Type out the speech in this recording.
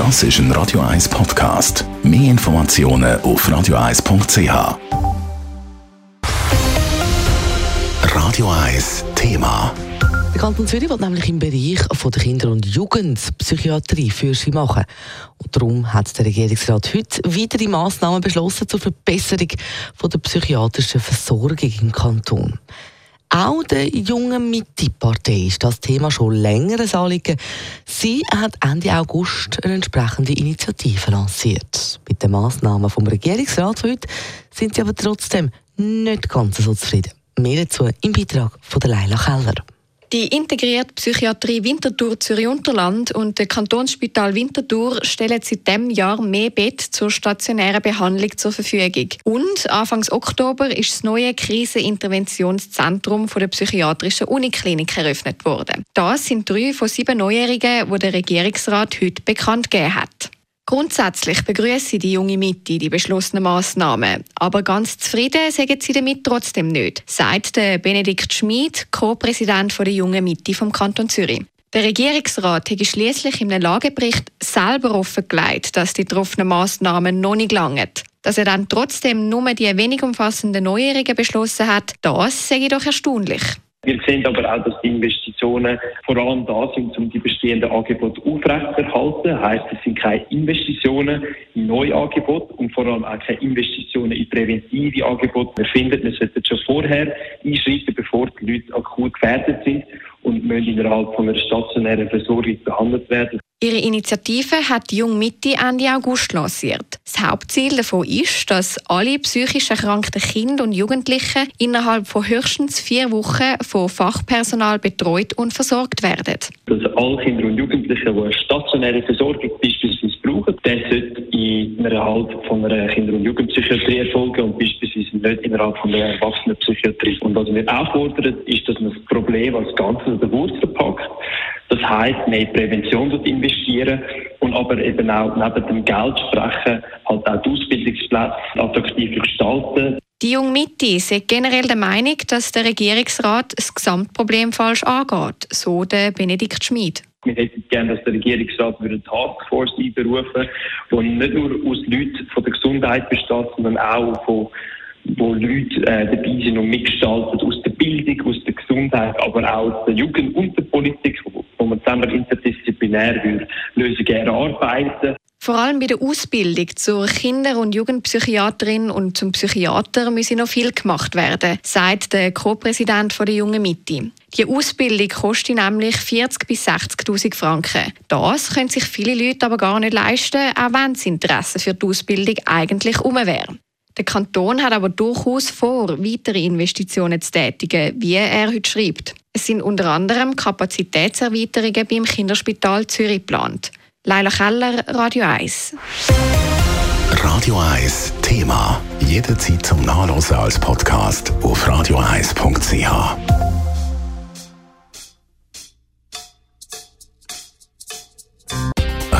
Das ist ein Radio 1 Podcast. Mehr Informationen auf radio1.ch. Radio 1 Thema. Der Kanton Zürich will nämlich im Bereich von der Kinder- und Jugendpsychiatrie für sie machen. Und darum hat der Regierungsrat heute weitere Massnahmen beschlossen zur Verbesserung von der psychiatrischen Versorgung im Kanton. Auch der jungen Mitte-Partei ist das Thema schon länger ein Anliegen. Sie hat Ende August eine entsprechende Initiative lanciert. Mit den Massnahmen vom Regierungsrat heute sind sie aber trotzdem nicht ganz so zufrieden. Mehr dazu im Beitrag von Leila Keller. Die integrierte Psychiatrie Winterthur Zürich-Unterland und der Kantonsspital Winterthur stellen seit diesem Jahr mehr Bett zur stationären Behandlung zur Verfügung. Und Anfang Oktober ist das neue Kriseninterventionszentrum der psychiatrischen Uniklinik eröffnet worden. Das sind drei von sieben Neuerungen, die der Regierungsrat heute bekannt gegeben hat. Grundsätzlich begrüße die junge Mitte die beschlossenen Massnahmen, aber ganz zufrieden sagen sie damit trotzdem nicht, sagt der Benedikt Schmid, Co-Präsident der jungen Mitte vom Kanton Zürich. Der Regierungsrat hat schließlich in einem Lagebericht selber offengelegt, dass die getroffenen Massnahmen noch nicht langen. Dass er dann trotzdem nur die wenig umfassenden Neuerungen beschlossen hat, das sage ich doch erstaunlich. Wir sehen aber auch, dass die Investitionen vor allem da sind, um die bestehenden Angebote aufrechtzuerhalten. Heißt, es sind keine Investitionen in neue Angebote und vor allem auch keine Investitionen in präventive Angebote. Wir finden, wir sollten schon vorher einschreiten, bevor die Leute akut gefährdet sind und müssen innerhalb von einer stationären Versorgung behandelt werden. Ihre Initiative hat die Jung Mitte Ende August lanciert. Das Hauptziel davon ist, dass alle psychisch erkrankten Kinder und Jugendlichen innerhalb von höchstens vier Wochen von Fachpersonal betreut und versorgt werden. Dass alle Kinder und Jugendlichen, die eine stationäre Versorgung beispielsweise brauchen, das sollte innerhalb von einer Kinder- und Jugendpsychiatrie erfolgen und beispielsweise nicht innerhalb von einer Erwachsenenpsychiatrie. Und was wir auch fordern, ist, dass man das Problem als Ganzes an der Wurzel packt das heisst, mehr in Prävention investieren und aber eben auch neben dem Geld sprechen, halt auch die Ausbildungsplätze attraktiver gestalten. Die junge Mitte ist generell der Meinung, dass der Regierungsrat das Gesamtproblem falsch angeht, so der Benedikt Schmid. Wir hätten gerne, dass der Regierungsrat eine Taskforce einberufen die nicht nur aus Leuten von der Gesundheit besteht, sondern auch von wo Leute äh, dabei sind und mitgestalten aus der Bildung, aus der Gesundheit, aber auch aus der Jugend und der Politik, wo man zusammen interdisziplinär Lösungen erarbeiten vor allem bei der Ausbildung zur Kinder- und Jugendpsychiaterin und zum Psychiater müsse noch viel gemacht werden, sagt der Co-Präsident der Jungen Mitte. Die Ausbildung kostet nämlich 40.000 bis 60.000 Franken. Das können sich viele Leute aber gar nicht leisten, auch wenn das Interesse für die Ausbildung eigentlich um wäre. Der Kanton hat aber durchaus vor, weitere Investitionen zu tätigen, wie er heute schreibt. Es sind unter anderem Kapazitätserweiterungen beim Kinderspital Zürich geplant. Leila Keller, Radio 1. Radio 1 Thema. Jederzeit zum Nachlesen als Podcast auf radio1.ch.